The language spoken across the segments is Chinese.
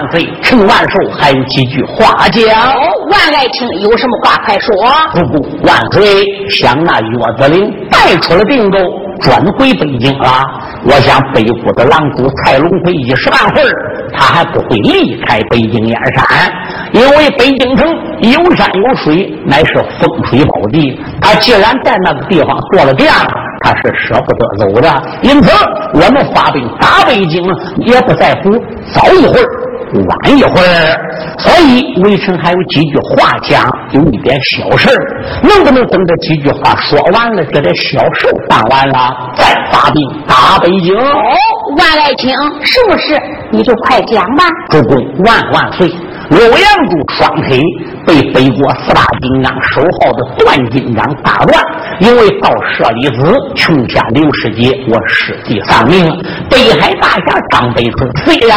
万万岁，陈万寿还有几句话讲。万爱卿有什么话快说。不不万岁想那岳子陵带出了定州，转回北京了。我想北国的狼主蔡龙飞一时半会儿，他还不会离开北京燕山，因为北京城有山有水，乃是风水宝地。他既然在那个地方做了店。他是舍不得走的，因此我们发兵打北京，也不在乎早一会儿、晚一会儿。所以微臣还有几句话讲，有一点小事能不能等这几句话说完了，这点小事办完了，再发兵打北京？哦，万爱卿，是不是？你就快讲吧。主公万万岁。欧阳柱双腿被北国四大金刚守号的段金刚打断，因为到舍利子穷下刘世杰，我师弟丧命。北海大侠张北春虽然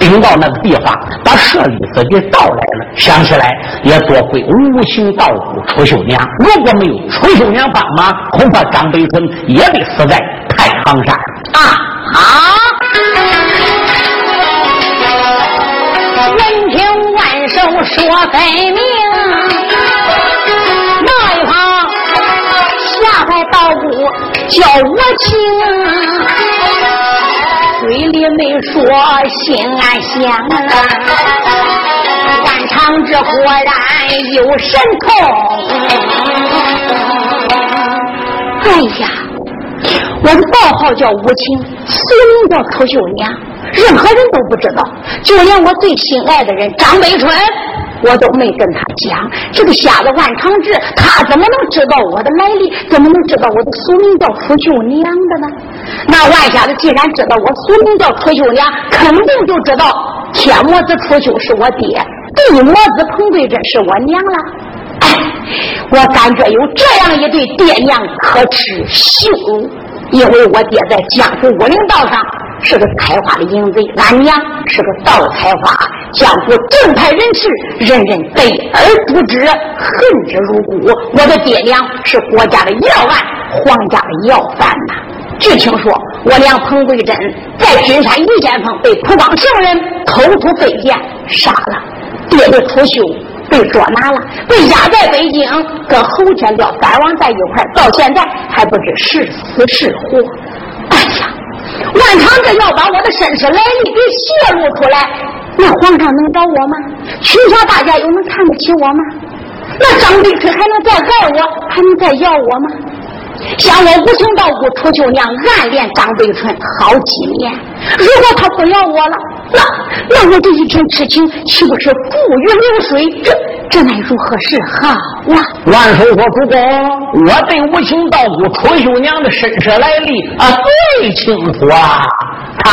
顶到那个地方，把舍利子给盗来了，想起来也多亏无形道姑楚秀娘。如果没有楚秀娘帮忙，恐怕张北春也得死在太行山啊！好。说分明，那一旁下台道姑叫我请，嘴里没说，心暗想，万长志果然有神通。哎呀，我的道号叫无情，俗名叫楚秀娘，任何人都不知道，就连我最心爱的人张北春。我都没跟他讲，这个瞎子万长志，他怎么能知道我的来历？怎么能知道我的俗名叫楚秀娘的呢？那万瞎子既然知道我俗名叫楚秀娘，肯定就知道天魔子楚秀是我爹，地魔子彭桂珍是我娘了。哎，我感觉有这样一对爹娘可耻羞辱，因为我爹在江湖武林道上是个开花的淫贼，俺娘是个盗采花，江湖正派人士，人人得而诛之，恨之入骨。我的爹娘是国家的要案，皇家的要犯呐。据听说，我娘彭桂珍在君山一剑峰被蒲光圣人偷出飞剑杀了，爹的楚秀被捉拿了，被押在北京，跟侯天彪三王在一块到现在还不知是死是活。哎呀！万长这要把我的身世来历给泄露出来，那皇上能找我吗？群侠大家又能看得起我吗？那张北春还能再爱我，还能再要我吗？想我无情道姑楚秀娘暗恋张北春好几年，如果他不要我了，那那我这一片痴情岂不是付于流水？这这乃如何是好啊？万寿说主公，我对无情道姑楚秀娘的身世来历啊最清楚啊，他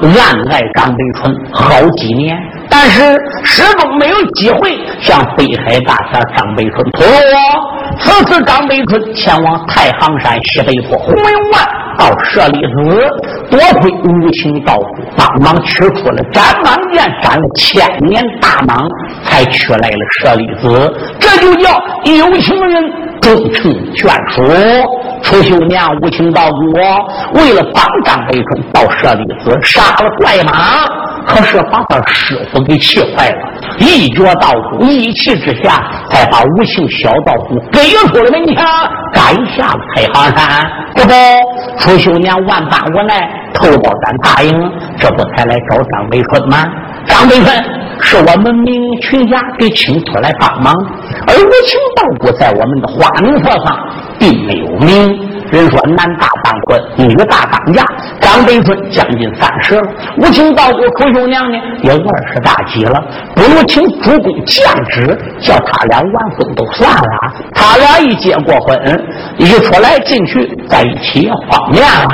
暗爱张北春好几年。但是始终没有机会向北海大侠张北春吐露。此次张北春前往太行山西北坡红云关到舍利子，多亏无情道帮忙取出了斩蟒剑，斩了千年大蟒，才取来了舍利子。这就叫有情人终成眷属。楚秀娘无情道姑为了帮张北春到舍利子，杀了怪马。可是把他师傅给气坏了，一脚道姑，一气之下，才把无情小道姑给出了门墙，赶下了太行山。这不，楚秀娘万般无奈，偷包胆答应，这不才来找张北春吗？张北春是我们明群侠给请出来帮忙，而无情道姑在我们的花名册上并没有命。人说男大当婚，女大当嫁。张北春将近三十了，无情道姑楚秀娘呢也二十大几了。不如请主公降旨，叫他俩完婚都算了。他俩一结过婚，一出来进去在一起也方便了。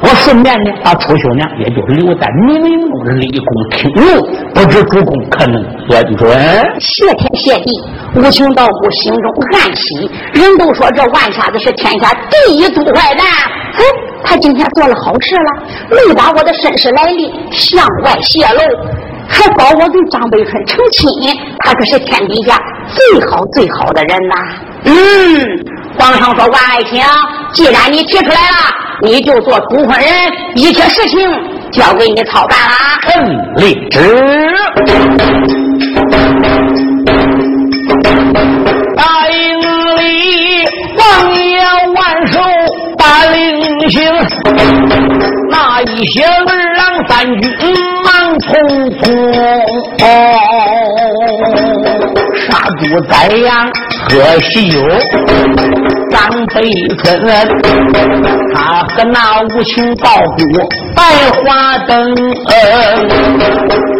我顺便呢把楚秀娘也就留在明陵中的立宫听用，不知主公可能恩准？谢天谢地，无情道姑心中暗喜。人都说这万瞎子是天下第一。一毒坏蛋，哎，他今天做了好事了，没把我的身世来历向外泄露，还保我跟张北春成亲，他可是天底下最好最好的人呐。嗯，皇上说万爱卿，既然你提出来了，你就做主婚人，一切事情交给你操办了。臣立旨。大营里，王爷万寿。大令行，那一些二郎三军忙匆匆，杀猪宰羊喝喜酒。张飞春，他和那无情道姑白花灯，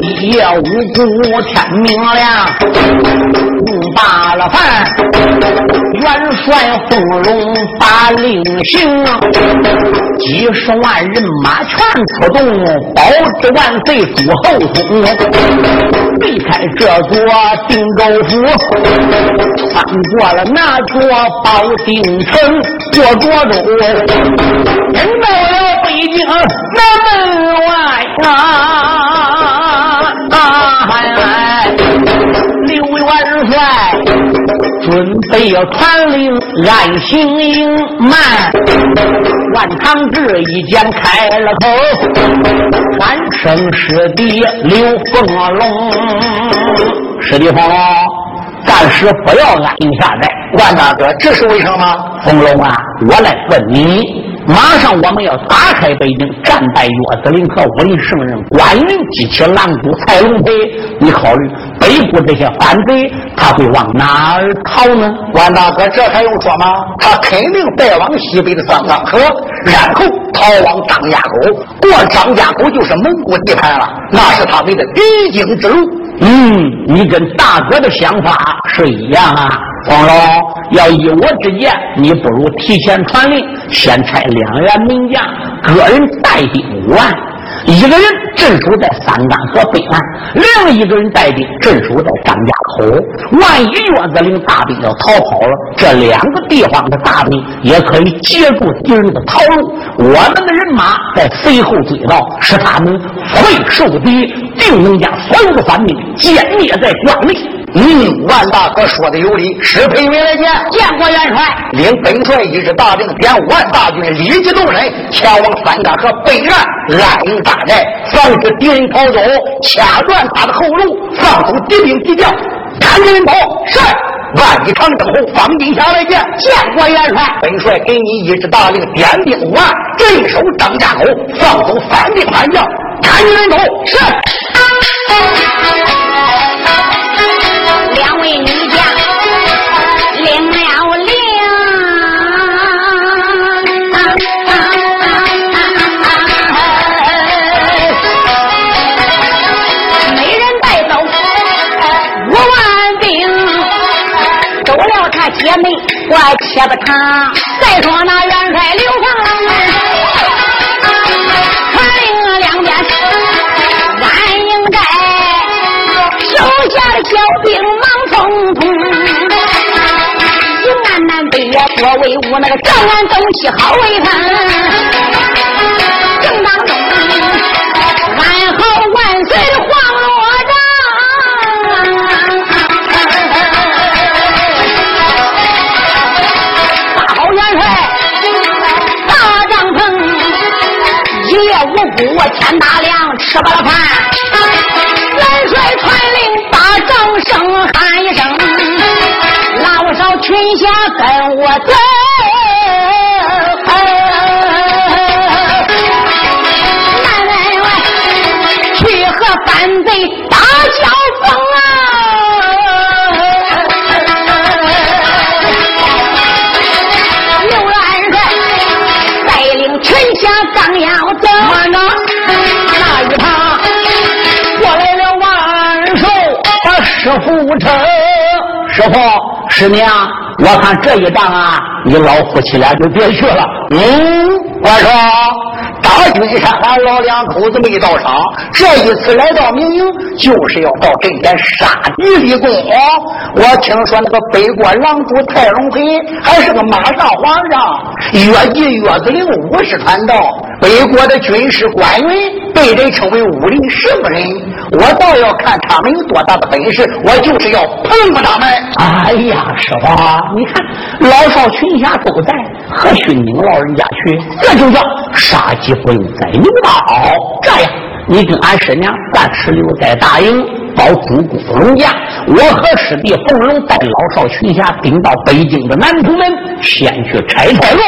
一夜无故天明亮，用罢了饭，元帅奉龙把令行，几十万人马全出动，保着万岁诸后宫，离开这座定州府，穿过了那座宝鼎。城过涿州，人到了北京南门外啊！刘元帅准备要传令安行营慢，万长志一见开了口，喊声师弟刘凤龙，师弟凤龙。暂时不要安营下寨，万大哥，这是为什么？冯龙啊，我来问你，马上我们要打开北京，战败岳子林和武林圣人关云，激起狼主蔡龙培。你考虑北部这些反贼，他会往哪儿逃呢？万大哥，这还用说吗？他肯定带往西北的三江河，然后逃往张家口。过张家口就是蒙古地盘了，那是他们的必经之路。嗯，你跟大哥的想法是一样啊，黄龙。要依我之见，你不如提前传令，先差两员名将，个人带兵五万，一个人镇守在三干河北岸，另一个人带兵镇守在张家口。万一岳子陵大兵要逃跑了，这两个地方的大兵也可以截住敌人的逃路。我们的人马在随后追到，使他们会受敌，定能将所有的反兵歼灭在关内。嗯，万大哥说的有理，石培伟来见，见过元帅。领本帅一支大兵，点五万大军立即动身，前往三干河北岸安营扎寨，防止敌人逃走，掐断他的后路，放走敌兵敌将。赶紧跑！是。万里长征后，方金霞来见，见过元帅。本帅给你一支大令，点兵五万，镇守张家口，放走反兵叛将。赶紧走！是。且不谈。再说那元帅刘放，传令两边安营寨，手下的小兵。多威武，那个正安东西好威风。夜无辜，天大亮，吃饱了饭。元帅传令，把掌声喊一声。拉上群侠跟我走，南门外去和反贼师傅。师娘，我看这一仗啊，你老夫妻俩就别去了。嗯，我说。大军上，俺老两口子没到场。这一次来到明营，就是要到阵前杀敌立功。我听说那个北国狼主蔡龙培还是个马上皇上，越级越子陵武士传道，北国的军事官员被人称为武林什么人。我倒要看他们有多大的本事，我就是要碰碰他们。哎呀，师傅，你看老少群侠都在，何须您老人家去？这就叫杀鸡。不用宰牛刀，这样你跟俺师娘暂时留在大营，保主公龙家。我和师弟冯龙带老少群侠顶到北京的南土门，先去拆菜楼。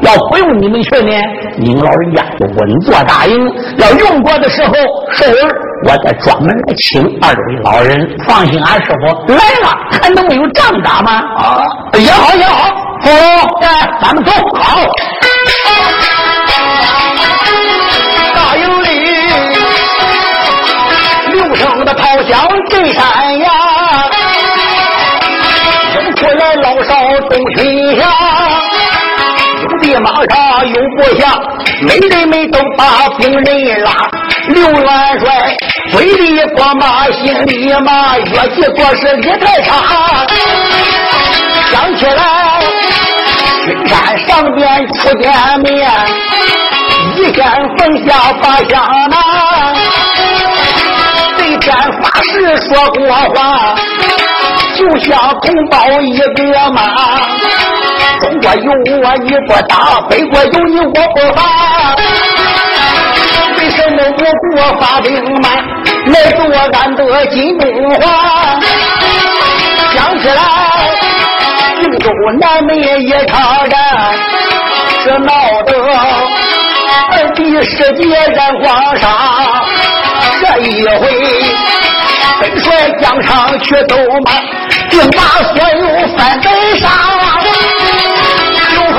要不用你们去呢，您老人家就稳坐大营。要用过的时候，寿儿我再专门来请二位老人。放心，俺师傅来了，还能没有仗打吗？啊，也好也好，冯龙，咱们走，好。炮响震山呀，迎出来老少众群侠，有的马上有部下，没人没都把兵人拉。刘元帅嘴里光骂，心里骂，越级做事也太差。想起来，君山上边出见面，一见凤下把香拿。天发誓说过话，就像同胞一个嘛。中国有我你不打，北国有你我不发。为什么我国发兵慢，来夺俺的金中华？想起来，荆州南门一场战，这闹得二弟世界染黄沙。这一回，本帅疆场去走马，定把所有反贼杀。刘封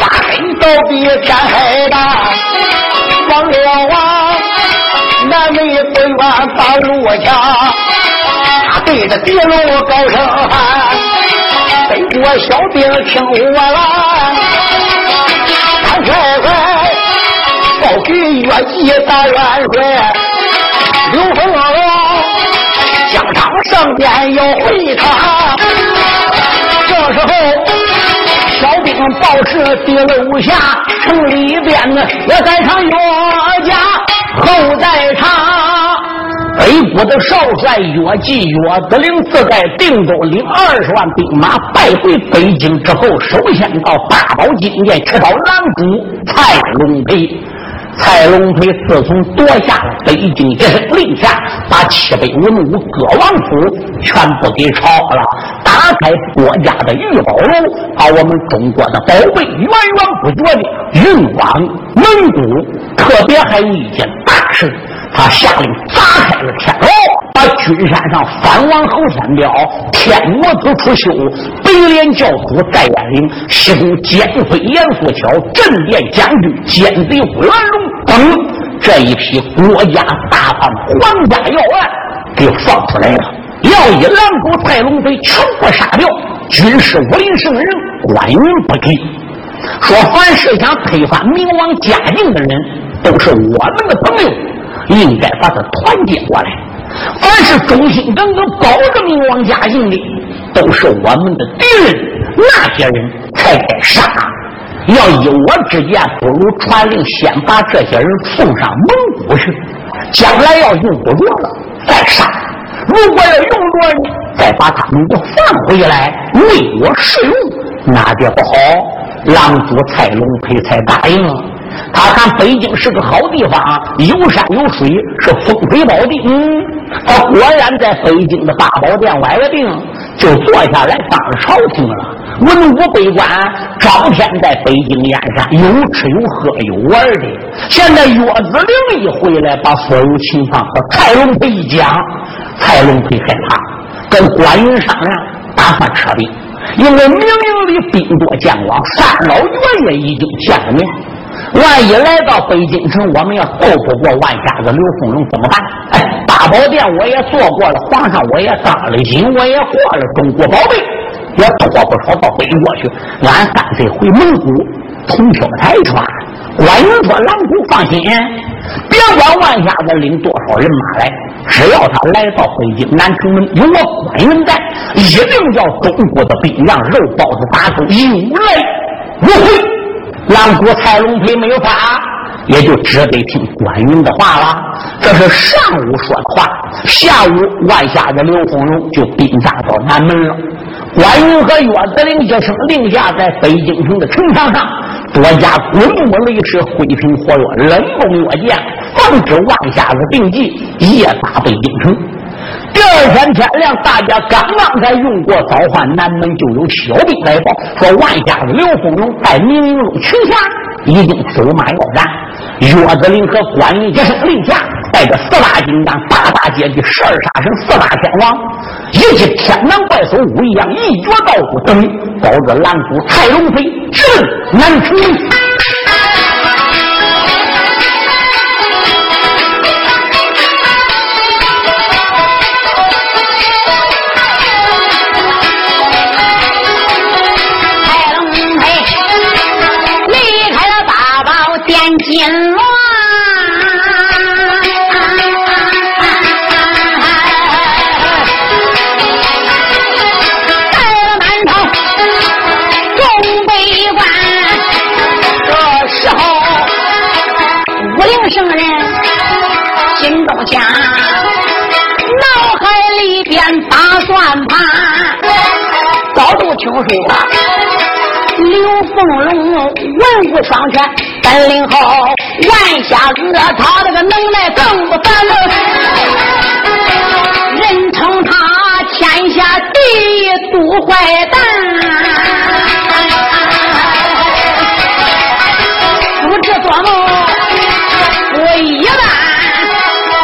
大恨倒比天还大，王了啊南门不愿把路下，他对着敌路高声喊，北国小兵听我来，赶快快！报给岳继大元帅刘凤龙，疆场上边要会他。这时候，小兵报事地楼下，城里边呢，我在场岳家后在场。北国的少帅岳继岳子陵自在定州领二十万兵马败回北京之后，首先到八宝金殿去找狼主蔡龙培。蔡龙飞自从夺下了北京一声令下，把七百文武各王府全部给抄了，打开国家的御宝楼，把我们中国的宝贝源源不绝的运往蒙古。特别还有一件大事。他下令砸开了天牢，把君山上反王侯山雕、天魔子出修、北连教主戴元龄、西宫奸妃严素巧、镇殿将军奸贼胡元龙等这一批国家大案、皇家要案给放出来了，要以狼狗蔡龙飞全部杀掉。军师武林圣人关云不给，说凡是想推翻明王嘉靖的人，都是我们的朋友。应该把他团结过来。凡是忠心耿耿保着明王嘉靖的，都是我们的敌人。那些人才该杀。要依我之见，不如传令先把这些人送上蒙古去。将来要用不着了再杀。如果要用着呢，再把他们给放回来，为我使用，那就不好。狼主蔡龙培才答应了。他看北京是个好地方，有山有水，是风水宝地。嗯，他果然在北京的八宝殿崴了病，就坐下来当朝廷了。文武百官整天在北京燕山有吃有喝有玩的。现在岳子陵一回来，把所有情况和蔡龙培一讲，蔡龙培害怕，跟关云商量，打算撤兵，因为明营里兵多将广，三老爷爷已经见了面。万一来到北京城，我们要斗不过万家子刘凤龙怎么办？哎，大宝殿我也做过了，皇上我也当了亲，我也过了中国宝贝，也托不少到北国去。俺干脆回蒙古统挑台川。关云说：“狼主放心，别管万家子领多少人马来，只要他来到北京南城门，有我关云在，一定叫中国的兵让肉包子打出有来无回。”狼主蔡龙培没有法，也就只得听关云的话了。这是上午说的话，下午万下的刘凤荣就兵扎到南门了。关云和岳子陵一声令下，在北京城的城墙上多加滚木雷石、灰瓶火药、冷弓药箭，防止万下子定计夜打北京城。第二天天亮，大家刚刚才用过早饭，南门就有小兵来报，说万家子刘凤荣带明营中群侠已经走马要战。岳子陵和关羽一声令下，带着四大金刚、八大阶级、十二杀神、四大天王，以及天南怪兽武一样一绝道骨等，保着蓝主蔡龙飞直奔南城。心乱，到了南头东北关，这时候文圣人心中想，脑海里边打转盘，早都听说刘凤龙文武双全，本领好，万下子他这个能耐更不凡了，人称他天下第一毒坏蛋。不知做梦，我一万，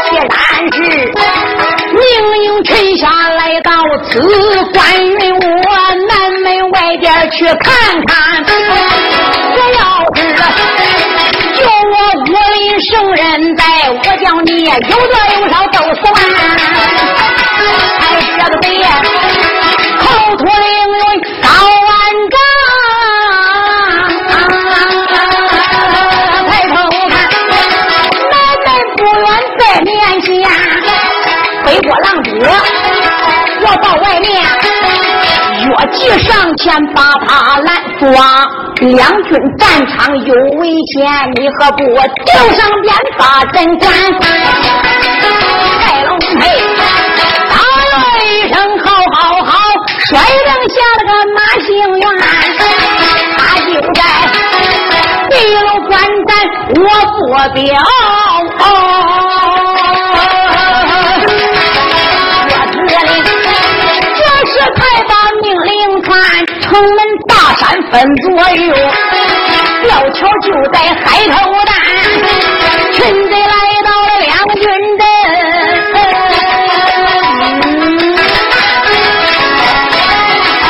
既然是命运沉下来到此关云我。去看看，有人在，我叫你有嘴有少都算完，还这个爹口吐凌云高万丈，抬头看妹妹不愿在面前飞火浪子，我到外面越级上前把他来抓。两军战场有危险，你何不丢上鞭把阵管？盖龙配打了一声好好好，率领下了个马兴元，他就在地楼观战，我不表。分左右，吊桥就在海头蛋，群贼来到了两军阵。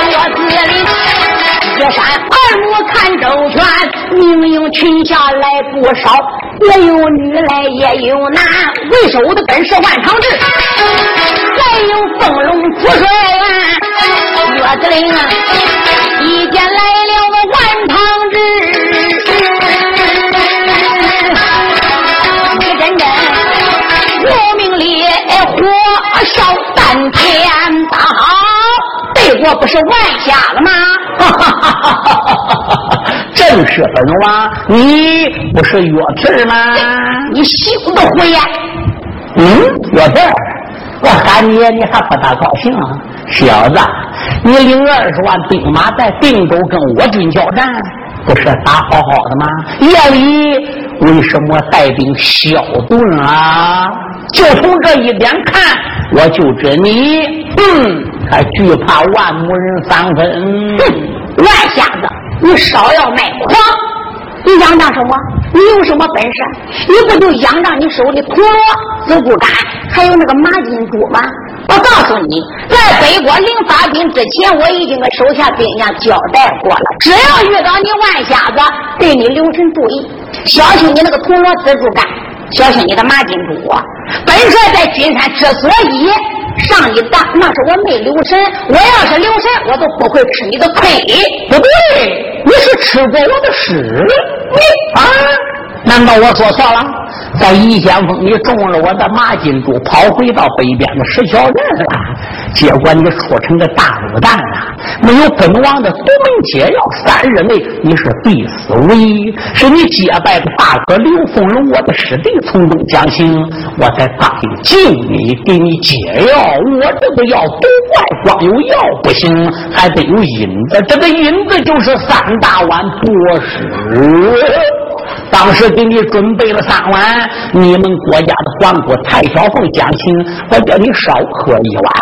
我自里一山二目看周全，明营群下来不少，也有女来也有男，为首的本是万长志，还有凤龙副帅员岳子陵啊。一见来了个万堂志，你真真我命烈火烧丹田，大好北国不是万下了吗？哈哈哈哈哈哈！正是本王，你不是岳字吗？你休得胡言！嗯，岳字，我喊你，你还不大高兴？小子，你领二十万兵马在定州跟我军交战，不是打好好的吗？夜里为什么带兵宵遁啊？就从这一点看，我就知你，嗯，还惧怕万母人三分。哼，万瞎子，你少要卖狂！你仰仗什么？你有什么本事？你不就仰仗你手里陀螺、子固杆，还有那个马金珠吗？我告诉你，在北国临发兵之前，我已经跟手下兵将交代过了。只要遇到你万瞎子，对你留神注意，小心你那个铜锣蜘蛛杆，小心你的马金珠。本帅在君山之所以上一当，那是我没留神。我要是留神，我都不会吃你的亏。不对，你是吃过我的屎。你啊，难道我说错了？在宜先锋，你中了我的马金珠，跑回到北边的石桥镇了。结果你出成个大卤蛋了，没有本王的独门解药，三日内你是必死无疑。是你结拜的大哥刘凤龙，我的师弟从中将行，我才答应救你，给你解药。我这个药不怪光有药不行，还得有引子。这个引子就是三大碗多屎。当时给你准备了三碗，你们国家的皇姑蔡小凤讲情，我叫你少喝一碗。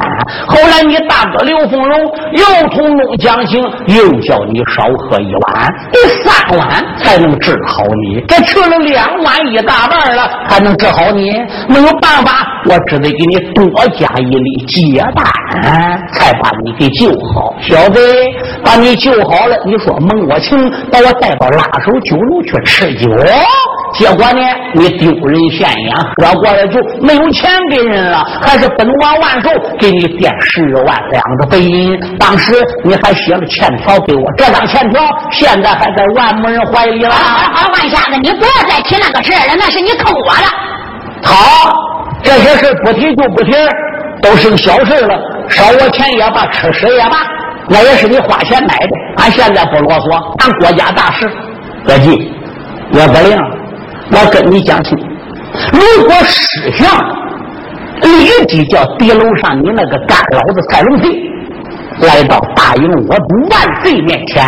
后来你大哥刘凤荣又从中讲情，又叫你少喝一碗。第三碗才能治好你，这吃了两碗一大半了，还能治好你？没有办法，我只得给你多加一粒解丹，才把你给救好。小子，把你救好了，你说蒙我情，把我带到拉手酒楼去吃酒。哦，结果呢？你丢人现眼，我过来就没有钱给人了，还是本王万寿给你垫十万两的白银。当时你还写了欠条给我，这张欠条现在还在万某人怀里了。好，好，万瞎子，你不要再提那个事了，那是你坑我的。好，这些事不提就不提，都是个小事了。烧我钱也罢，吃屎也罢，那也是你花钱买的。俺现在不啰嗦，俺国家大事，别急。岳不灵，我跟你讲清，如果失相立即叫敌楼上你那个干老子蔡龙飞来到大营我主万岁面前，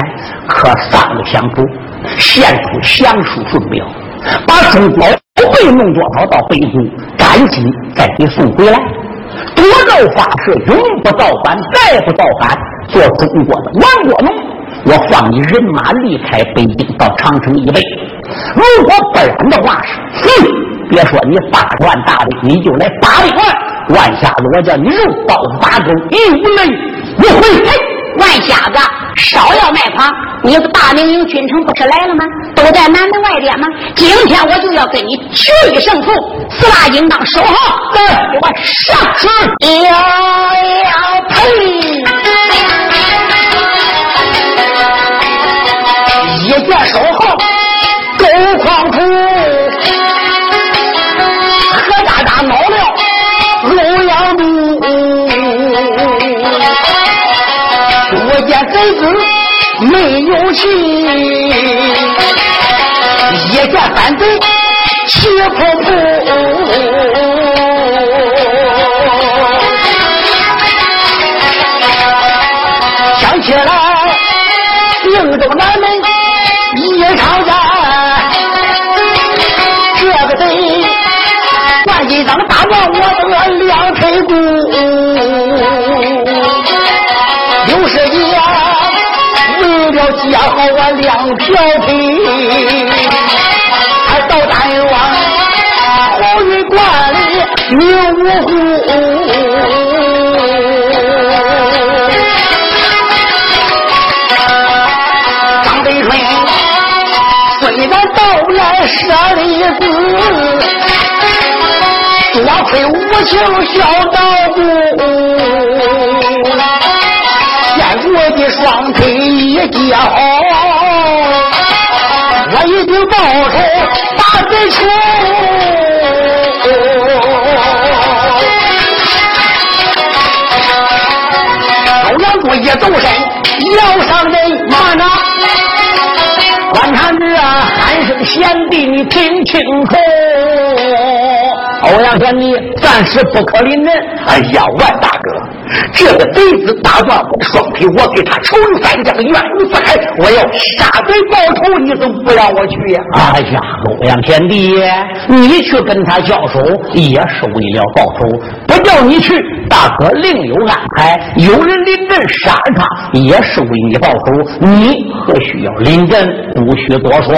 可上个相主，献出降书顺表，把中宝贝弄多少到北都，赶紧再给送回来。夺道发誓，永不造反，再不造反，做中国的亡国奴。我放你人马离开北京，到长城以北。如果不然的话，是哼！别说你八十万大兵，你就来八百万，万瞎子，我叫你肉包子八钩，一无泪一回。万瞎子，少要卖房！你大明营军城不是来了吗？都在南门外边吗？今天我就要跟你决一胜负！四大金刚收好，给我上！呀呀呸！气，一见反贼气扑扑。想起来，应州南门一场战，这个贼万金章打断我的两腿骨，好我两条腿，还到丹王红云观里命无辜。虽然到来舍利子，多亏无情小道姑，见我的双腿一接我一定报仇把贼出。欧阳姑一走身，要上人马呢？观察着喊声贤弟，你听清楚。欧阳贤弟暂时不可临人。哎呀，万大哥，这个贼子打断我的双腿，我给他仇有三江，怨无四海。我要杀贼报仇，你怎么不让我去呀？哎呀，欧阳贤弟，你去跟他交手也是为了报仇，不叫你去，大哥另有安排。有人临阵杀他，也是为你报仇。你何须要临阵？无需多说。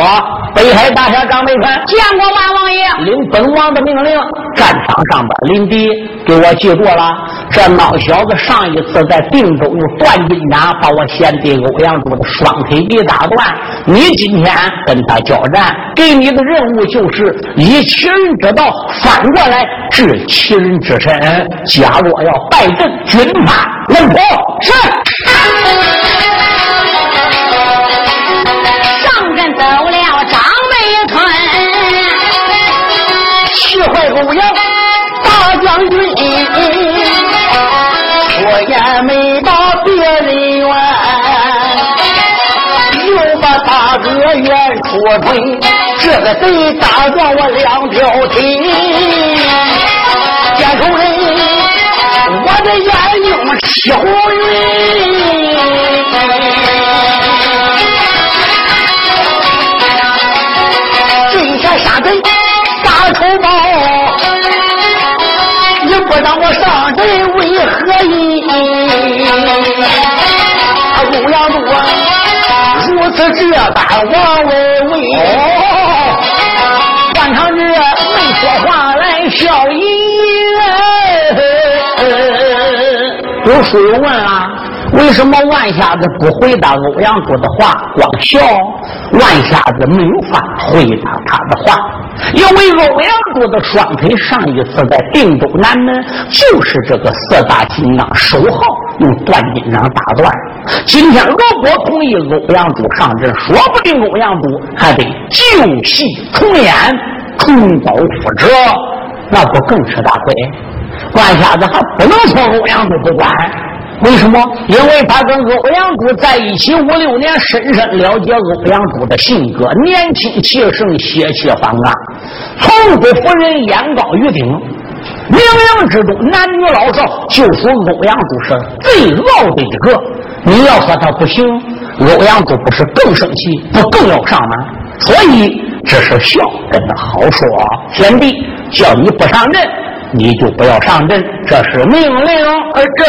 北海大侠张北川见过万王爷，领本王的命令，战场上边临敌，给我记住了。这孬小子上一次在定州用断金掌把我贤弟欧阳柱的双腿给打断。你今天跟他交战，给你的任务就是以其人之道反过来治其人之身。假若要败阵，军法问破是。上阵走了张美春，气坏欧阳腿，这个贼打断我两条腿，见仇人，我的眼睛气红晕。杀贼大仇报，你不让我上阵为何意？欧阳路如此这般王为为，换场日没说话来笑吟吟。有书友问啊。为什么万瞎子不回答欧阳柱的话，光笑？万瞎子没有法回答他的话，因为欧阳柱的双腿上一次在定州南门，就是这个四大金刚守号用断金掌打断。今天如果同意欧阳柱上阵，说不定欧阳柱还得旧戏重演，重蹈覆辙，那不更吃大亏？关瞎子还不能说欧阳柱不管。为什么？因为他跟欧阳柱在一起五六年，深深了解欧阳柱的性格，年轻气盛，血气方刚，从不服人，眼高于顶。冥冥之中，男女老少就说欧阳柱是最傲的一个。你要说他不行，欧阳柱不是更生气，不更要上吗？所以这是孝，跟他好说。贤弟，叫你不上阵。你就不要上阵，这是命令。而，这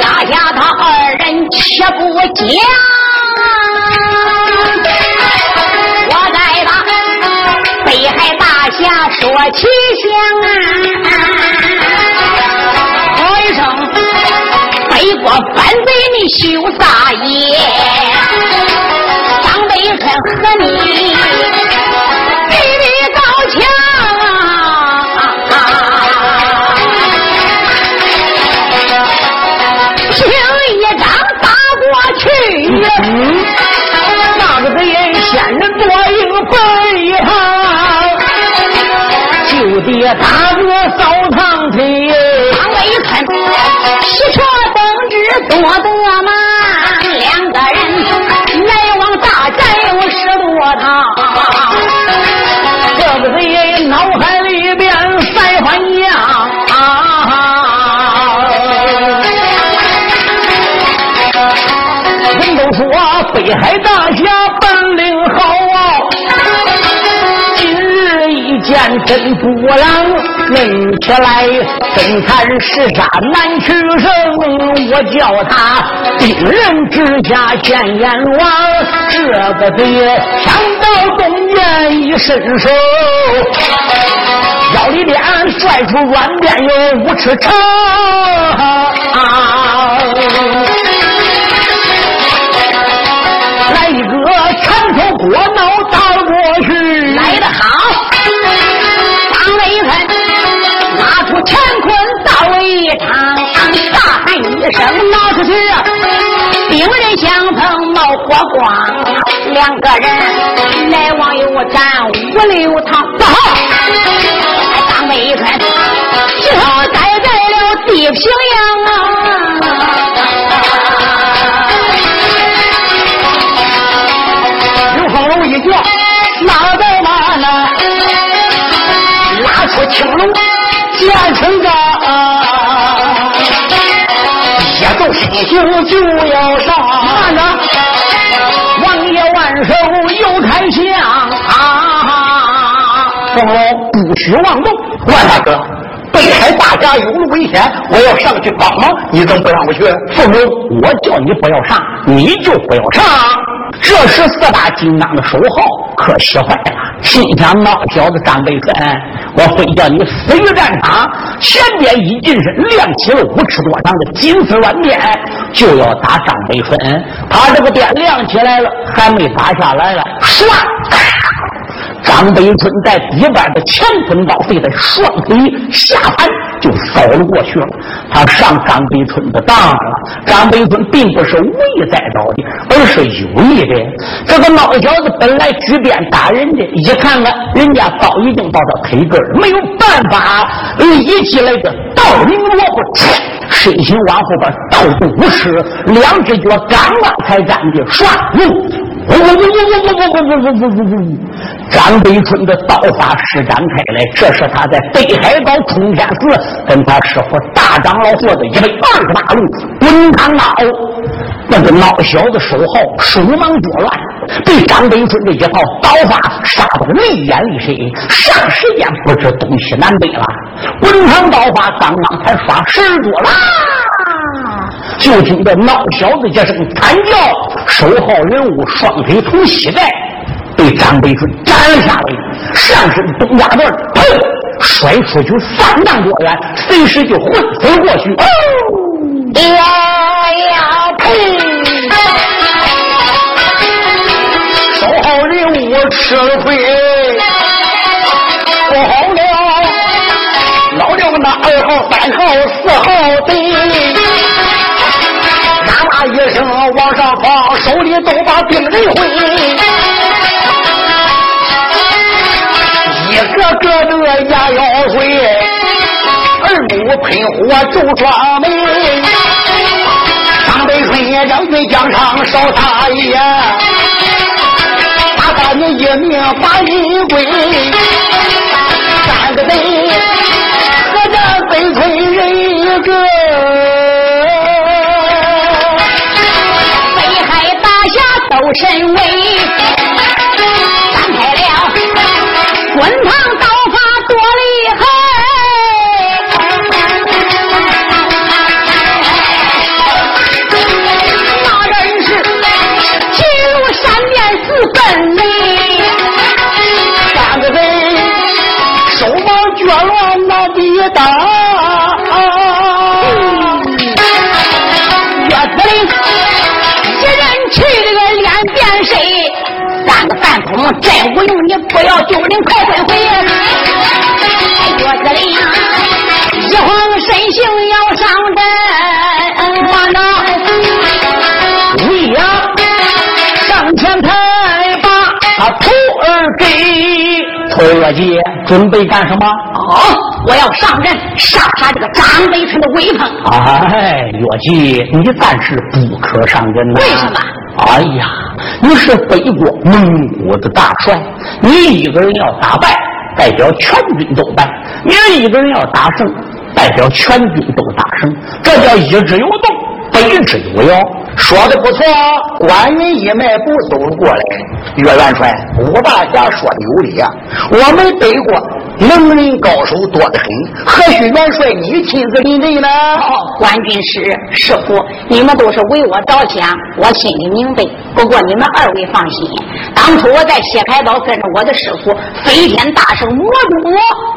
压下他二人且不讲，海大侠说起详。说一声，北国反贼，你休撒野，张北春和你。就地打个扫堂腿。唐伟春，喜鹊登枝多得嘛，两个人来往大寨有十多趟，这个贼脑海里边赛欢样。人都说北海大侠真不郎，论起来？真残实杀难取胜。我叫他兵人之下见阎王，这个贼枪到东边一伸手，腰里边拽出软鞭有五尺长。声闹出去，兵刃相碰冒火光，两个人来往有战五六趟，不好！张雷坤只好待在了地平洋啊！一叫拉在马呢，拉出青龙见成个，一动身形就要上。看着，王爷万寿又开枪啊，凤龙不许妄动，万大哥，北海大家有了危险，我要上去帮忙，你怎么不让我去？凤龙，我叫你不要上，你就不要上。这时四大金刚的守号可气坏了，心想：孬小子张北春，我非叫你死于战场！前边一近身，亮起了五尺多长的金丝软鞭，就要打张北春。他这个鞭亮起来了，还没打下来了，唰！张北春在底板的前分刀飞在双腿下盘就扫了过去了。他上张北春的当了。张北春并不是无意在刀的，而是有意的。这个孬小子本来举鞭打人的，一看看人家刀已经到他腿根没有办法，一起来个倒拧萝卜，身形往后边倒动五尺，两只脚刚刚才站的，唰，呜呜呜呜呜呜呜呜呜呜呜！张北春的刀法施展开来，这是他在北海道冲天寺跟他师傅大长老做的一百二十八路滚烫刀。那个孬小子手好手忙脚乱，被张北春这一套刀法杀得泪眼泪水，霎时间不知东西南北了。滚烫刀法刚刚才耍十多啦！就听这孬小子一声惨叫，守号人物双腿从膝盖被张北春斩了下来，上身东家段砰摔出去三丈多远，随时就昏飞过去。哦，呀呀呸！守号人物吃了亏，不好了，老掉那二号、三号、四号往上放，手里都把兵刃挥，一个个的牙腰碎，耳目喷火就双眉，张北春也将军疆场少杀一，打发你一命把银归，三个贼神再无用，你不要丢人，快滚回！岳子陵一晃身形要上阵，马上魏阳上前抬把他徒儿给崔月姬准备干什么？哦，我要上阵杀他这个张北村的威风。哎，月姬，你暂时不可上阵呐。为什么？哎呀，你是北国蒙古的大帅，你一个人要打败，代表全军都败；你一个人要打胜，代表全军都打胜。这叫一之有动，北之有妖。说的不错，关云一迈步走了过来。岳元帅，武大侠说的有理啊！我们北国能人高手多得很，何须元帅你亲自领阵呢？哦，关军师师傅，你们都是为我着想，我心里明白。不过你们二位放心，当初我在谢开岛跟着我的师傅飞天大圣魔中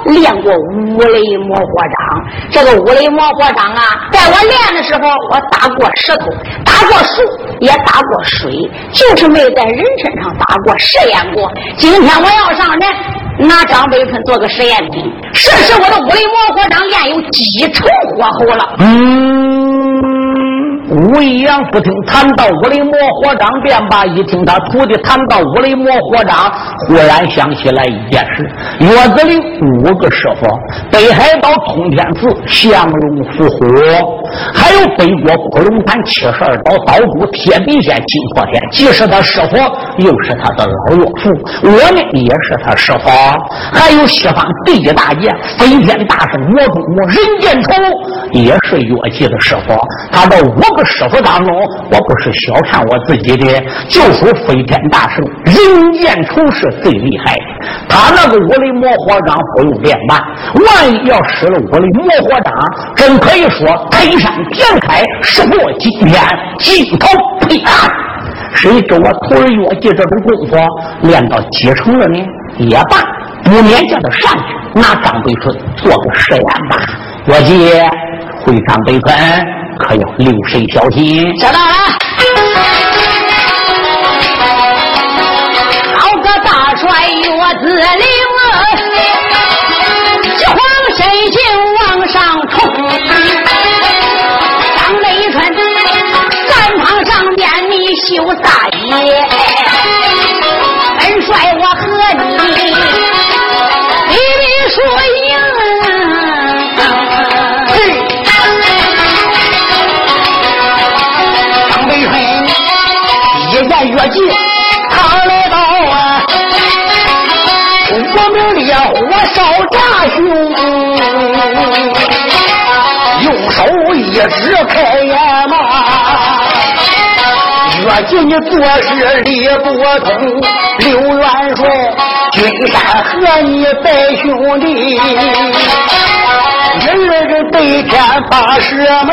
我练过五雷魔火掌。这个五雷魔火掌啊，在我练的时候，我打过石头，打。过树也打过水，就是没在人身上打过试验过。今天我要上阵，拿张北村做个实验品，试试我的五雷魔火掌练有几成火候了。嗯。魏阳不听谈到五雷魔火掌，便罢。一听他徒弟谈到五雷魔火掌，忽然想起来一件事：岳子里五个师傅，北海道。通天寺降龙伏虎，还有北国古龙潭七十二岛岛主铁臂仙金破天，既是他师傅，又是他的老岳父。我呢，也是他师傅。还有西方第一大剑飞天大圣魔中魔人剑丑，也是岳记的师傅。他的五个。师傅当中，我不是小看我自己的，就说飞天大圣人剑丑是最厉害的。他那个五雷魔火掌不用练慢，万一要使了五雷魔火掌，真可以说推山填海，石破惊天，惊头霹雳。谁知我徒儿越记这种功夫练到几成了呢？也罢，不勉强他上去，拿张北村做个实验吧。越记会张北村。可要留神小心。知道了。好个大帅岳子陵，急慌身形往上冲。张雷春，战场上面你休撒越急，他来到啊！我们烈火烧炸胸，用手一指开眼嘛。越急你做事理不通，刘元帅，君山和你拜兄弟，人人对天发誓盟。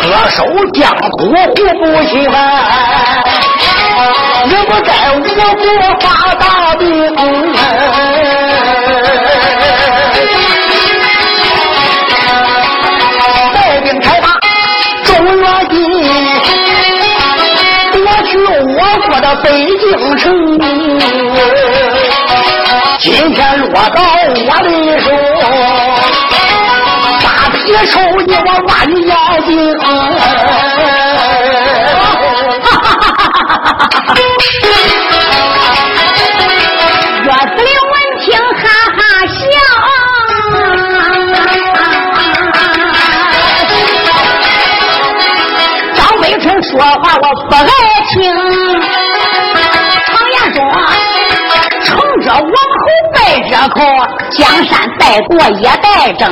歌手江湖互不稀罕，也不该我国发大兵。带兵开打中原地，夺取我国的北京城。今天落到我的手。一抽你我万家金，哈 岳子陵闻听哈哈笑，张北春说话我不爱听，常言说，成者往后拜这口，江山代国也代争。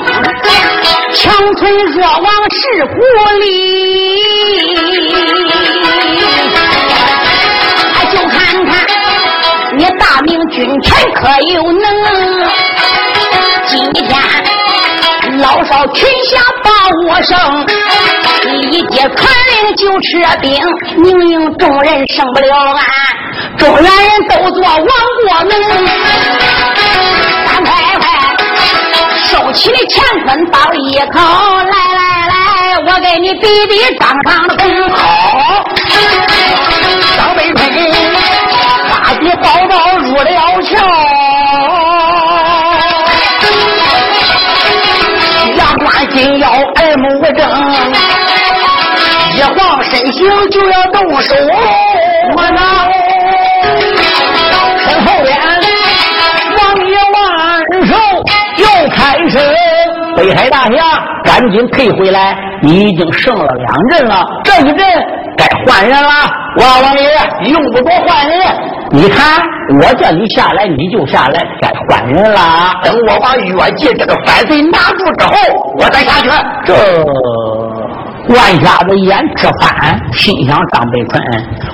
强存弱王是狐狸，就看看你大明君臣可有能？今天老少群侠把我胜，一接传令就吃兵，宁令众人胜不了俺，中原人都做亡国奴。三太太收起的乾坤包一口，来来来，我给你比比张上的功。好，张北坤大笔报道入了桥，阳关紧要耳目正，一晃身形就要动手，我那北海大侠，赶紧退回来！你已经胜了两阵了，这一阵该换人了。万王爷用不着换人，你看我叫你下来你就下来，该换人了。等我把越界这个反贼拿住之后，我再下去。这。万家子眼吃饭，心想张北春，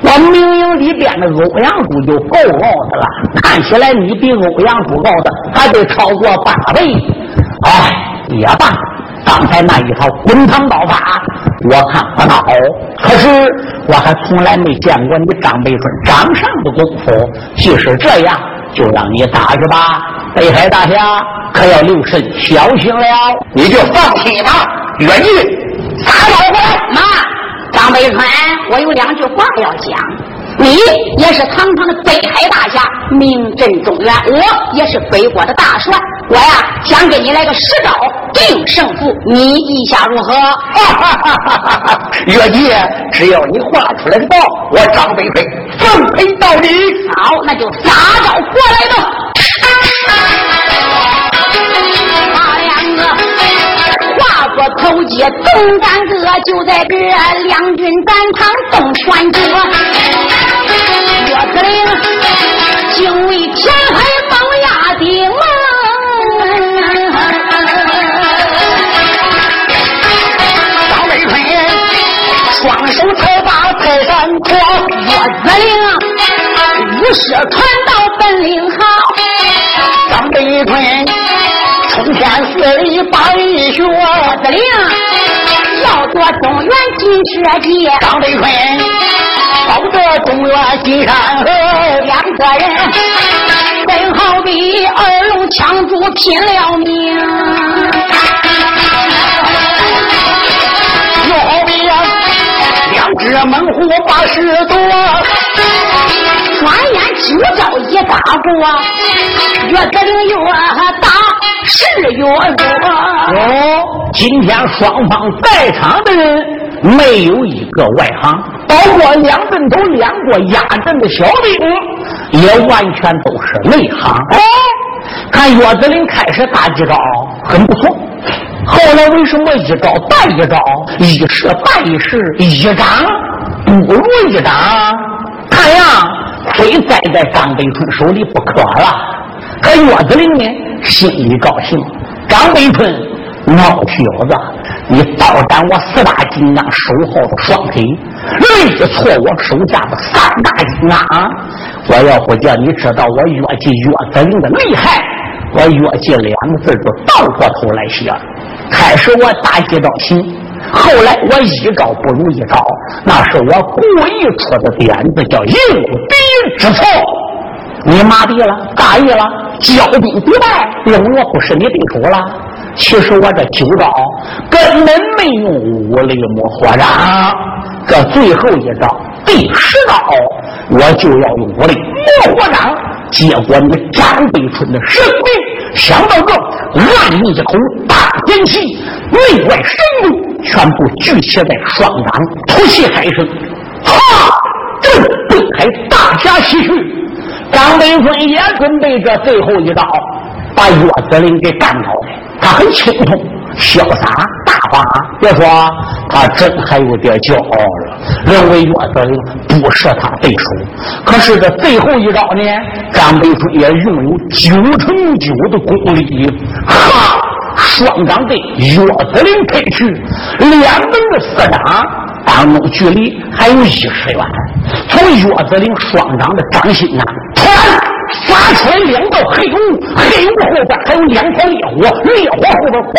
我明营里边的欧阳珠就够傲的了，看起来你比欧阳珠傲的还得超过八倍。哎，也罢，刚才那一套滚烫刀法，我看不好。可是我还从来没见过你张北春掌上的功夫。即使这样，就让你打去吧。北海大侠可要留神小心了。你就放心吧，远离。打招呼，妈，张北川，我有两句话要讲。你也是堂堂的北海大侠，名震中原；我也是北国的大帅。我呀，想给你来个十招定胜负，你意下如何？岳姐，只要你画出来的道，我张飞飞奉陪到底。好，那就撒招过来吧。他两个跨过头接东干戈，就在这两军战场东传歌。岳子陵敬畏天海榜压顶！张北春双手才把泰山托。岳子陵武师传道本领好。张北春。冲天四里把一学，司令要夺中原金蛇节，张北春保得中原金山河，两个人真好比二龙抢珠拼了命，又好比两只猛虎把十多，转眼九招一打过，岳子陵又打。是有多哦，今天双方在场的人没有一个外行，包括两阵头两个压阵的小兵，也完全都是内行。哎，看岳子林开始打几招很不错，后来为什么一招败一招，一时败一时，一掌不如一掌？看样非栽在张北春手里不可了。可岳子林呢？心里高兴，张北春，老小子，你倒斩我四大金刚守候的双腿，累挫我手下的三大金刚啊。我要不叫你知道我岳记岳子陵的厉害，我岳记两个字就倒过头来写。开始我打几招行，后来我一招不如一招，那是我故意出的点子，叫诱敌之策。你麻痹了，大意了，骄兵必败，认为我不是你对手了。其实我这九招根本没用武力模火掌，这最后一招第十招，我就要用武力魔火掌。结果你张北春的生命想到这，暗一口大剑气，内外神力全部聚集在双掌，吐气海声，哈！这北海大侠西去。张北春也准备这最后一招，把岳子林给干倒的。他很轻松、潇洒、大方。别说他真还有点骄傲了，认为岳子林不是他对手。可是这最后一招呢，张北春也拥有九成九的功力。哈，双掌对岳子林推去，两门的四掌。当中距离还有一十远，从岳子林双掌的掌心啊，突然出来两道黑雾，黑雾后边还有两团烈火，烈火后边呼，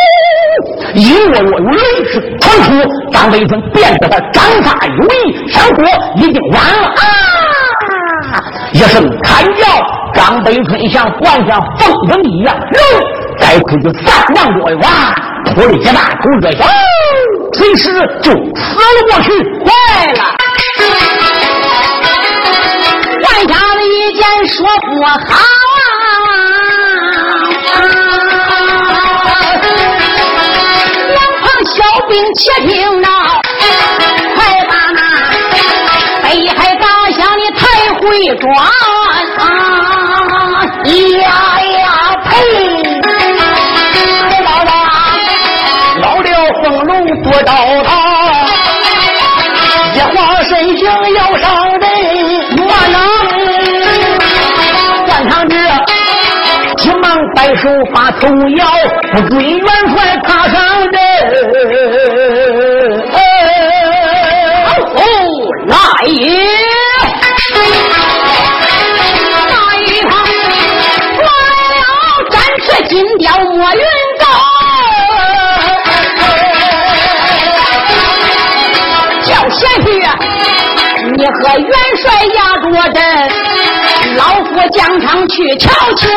隐约约有雷声传出。张北春变得他掌法有异，想躲已经晚了啊！一声惨叫，张北春像灌上风筝一样，扔再出去三丈多远，吐了一大口热血。随时就死了过去，坏了！万家的一见说不好啊！两旁小兵且听到，快把那北海大侠你太会装啊！呀呀呸！老大，不到他，一晃身形要上忙摆手把头摇，不准元帅踏上阵。金雕莫云高，叫贤婿，你和元帅压着阵，老夫疆场去瞧瞧。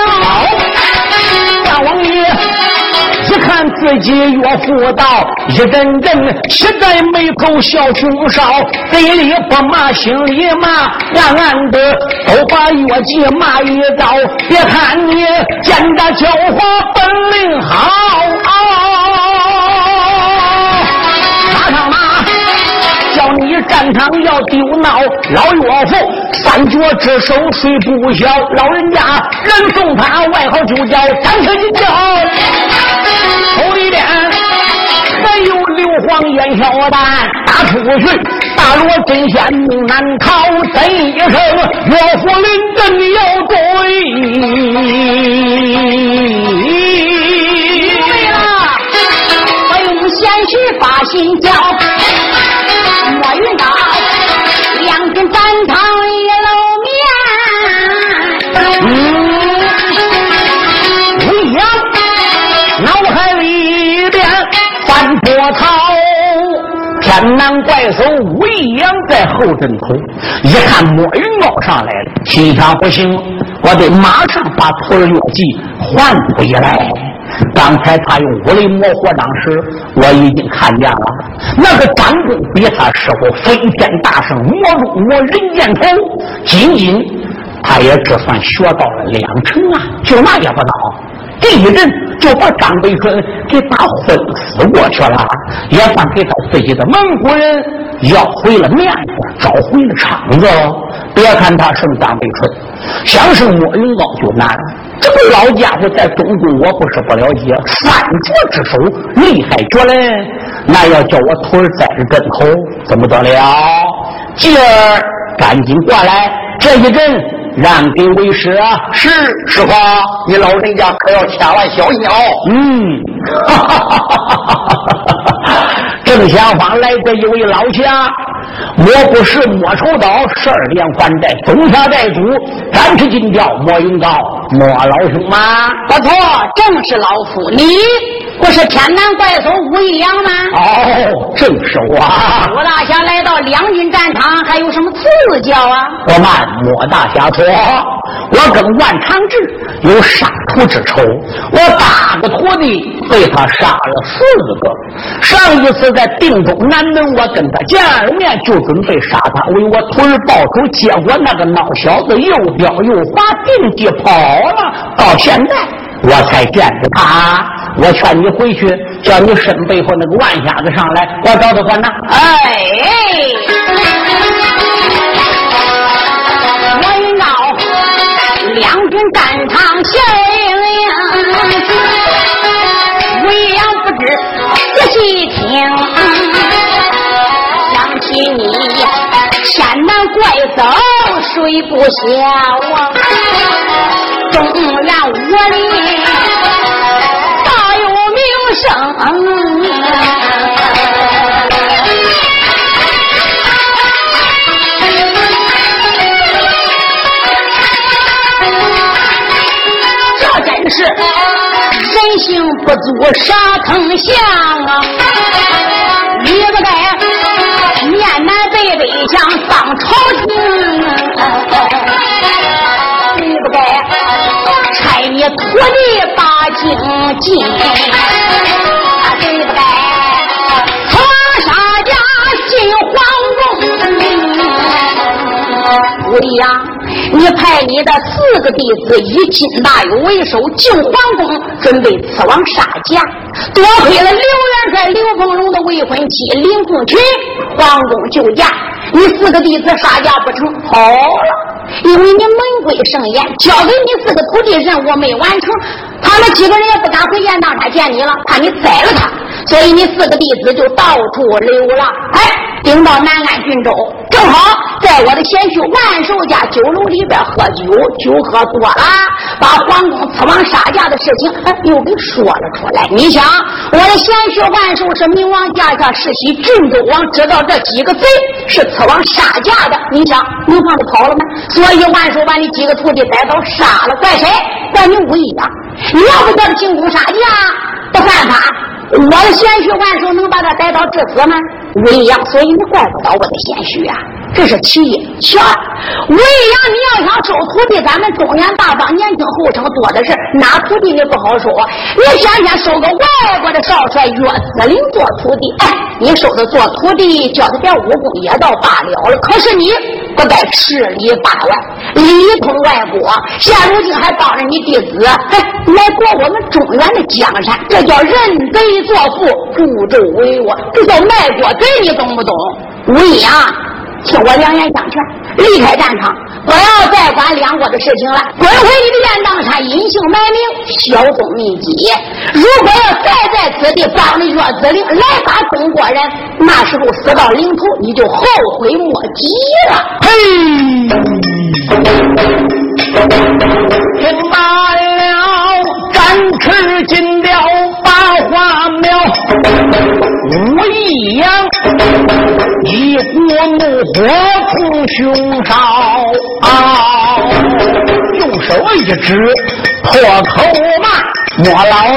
大王爷一看自己岳父到，一阵阵气在眉头，笑胸梢，嘴里不骂，心里骂，暗暗的都把岳姬骂一遭。别看你见着狡猾本领好，马上马，战场要丢脑，老岳父三脚之手睡不消，老人家人送他外号就叫战车金雕。手里边还有硫磺烟硝弹，打出去大罗真仙命难逃。这一声岳父临阵要对，对了，我用贤婿把心交，莫云南怪兽魏阳在后阵头，一看莫云高上来了，心想不行，我得马上把徒儿岳姬还回来。刚才他用五雷魔火掌时，我已经看见了，那个张公比他师傅飞天大圣魔入魔人箭头，仅仅他也只算学到了。两成啊，就那也不孬。第一阵就把张北春给打昏死过去了，也算给他自己的蒙古人要回了面子，找回了场子。别看他胜张北春，想胜莫云高就难。这个老家伙在中国，我不是不了解，三绝之手厉害绝嘞。那要叫我徒儿在这跟头，怎么得了？今儿赶紧过来，这一阵让给为师啊！是师傅，你老人家可要千万小心哦。嗯，哈哈哈哈哈哈！正下方来这一位老侠，莫不是莫愁刀十二连环寨总下寨主，三尺金雕莫云高，莫老兄吗？不错，正是老夫。你不是天南怪兽吴一阳吗？哦，正是我。吴大侠来到两军战场，还有什么赐教啊？不瞒莫大侠说，我跟万长志有杀徒之仇，我八个徒弟被他杀了四个。上一次在定州南门，我跟他见了面，就准备杀他，为我徒儿报仇。结果那个孬小子又彪又滑，定计跑了。到现在我才见着他。我劝你回去，叫你身背后那个万瞎子上来，我找他算账。哎，我云高，两军战场笑想起你，千难怪走，睡不下，纵然我离。不足傻藤香啊！你不该面南北北向当朝廷，你不该差你徒弟把京进，对不该宫。吴呀，你派你的四个弟子以金大有为首进皇宫，准备刺王杀驾。多亏了刘元帅刘凤龙的未婚妻林凤群，皇宫救驾。你四个弟子杀价不成，好了，因为你门规盛严，交给你四个徒弟任务没完成，他们几个人也不敢回雁荡山见你了，怕你宰了他，所以你四个弟子就到处流浪。哎，顶到南安郡州，正好在我的贤婿万寿家酒楼里边喝酒，酒喝多了，把皇宫刺王杀驾的事情又给说了出来。你想，我的贤婿万寿是明王驾下世袭郡州王，知道这几个贼是刺王杀驾的，你想明皇就跑了吗？所以万寿把你几个徒弟逮到杀了，怪谁？怪你武义呀！你要不叫他进宫杀驾，不犯法，我的贤婿万寿能把他逮到致死吗？不一样，所以你怪不到我的贤婿啊。这是其一，其二，魏阳你要想收徒弟，咱们中原大邦年轻后生多的是，哪徒弟你不好收啊？你想想收个外国的少帅岳司令做徒弟，哎，你收他做徒弟，教他点武功也倒罢了了。可是你不该吃里八外，里通外国，现如今还帮着你弟子，哎，来过我们中原的江山，这叫认贼作父，助纣为我，这叫卖国贼，你懂不懂？魏阳。听我两言相劝，离开战场，不要再管两国的事情了，滚回你的雁荡山，隐姓埋名，小东秘籍。如果要再在此地帮着岳子陵来打中国人，那时候死到临头，你就后悔莫及了。嘿，听罢了，展翅金雕八花苗。武一阳，一股怒火冲胸烧，用手一指破口骂：莫老儿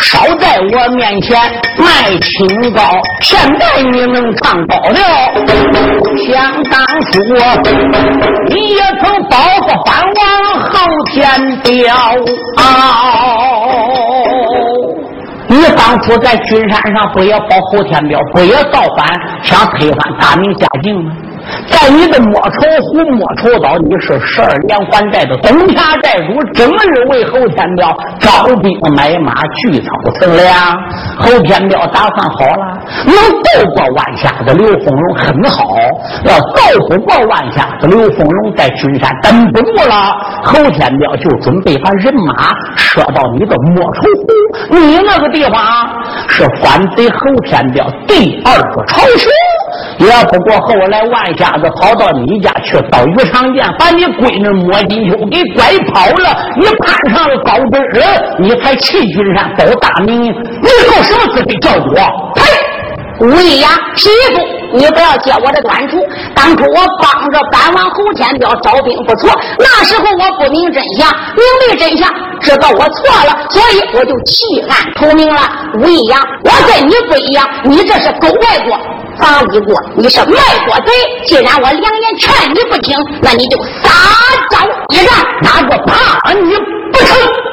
少在我面前卖清高，现在你能唱高了？想当初你也曾保过藩王后天雕啊！你当初在君山上不也保侯天彪，不也造反，想推翻大明家境吗？在你的莫愁湖、莫愁岛，你是十二连环寨的东家寨主，整日为侯天彪招兵买马、聚草乘粮。侯天彪打算好了，能斗过万下子刘凤荣很好，要斗不过万下子刘凤荣，在君山等不住了。侯天彪就准备把人马撤到你的莫愁湖，你那个地方是反贼侯天彪第二个巢穴。也不过后来万下子跑到你家去到鱼肠店，把你闺女莫金秋给拐跑了，你攀上了高枝儿，你才弃君山保大明，你靠什么资格叫我？呸！吴一阳，媳妇，你不要揭我的短处。当初我帮着班王侯天彪招兵不错，那时候我不明真相，明白真相，知道我错了，所以我就弃暗投明了。吴一阳，我跟你不一样，你这是狗外国。法一过你是卖国贼既然我两眼劝你不听那你就撒招一战打个怕你不成。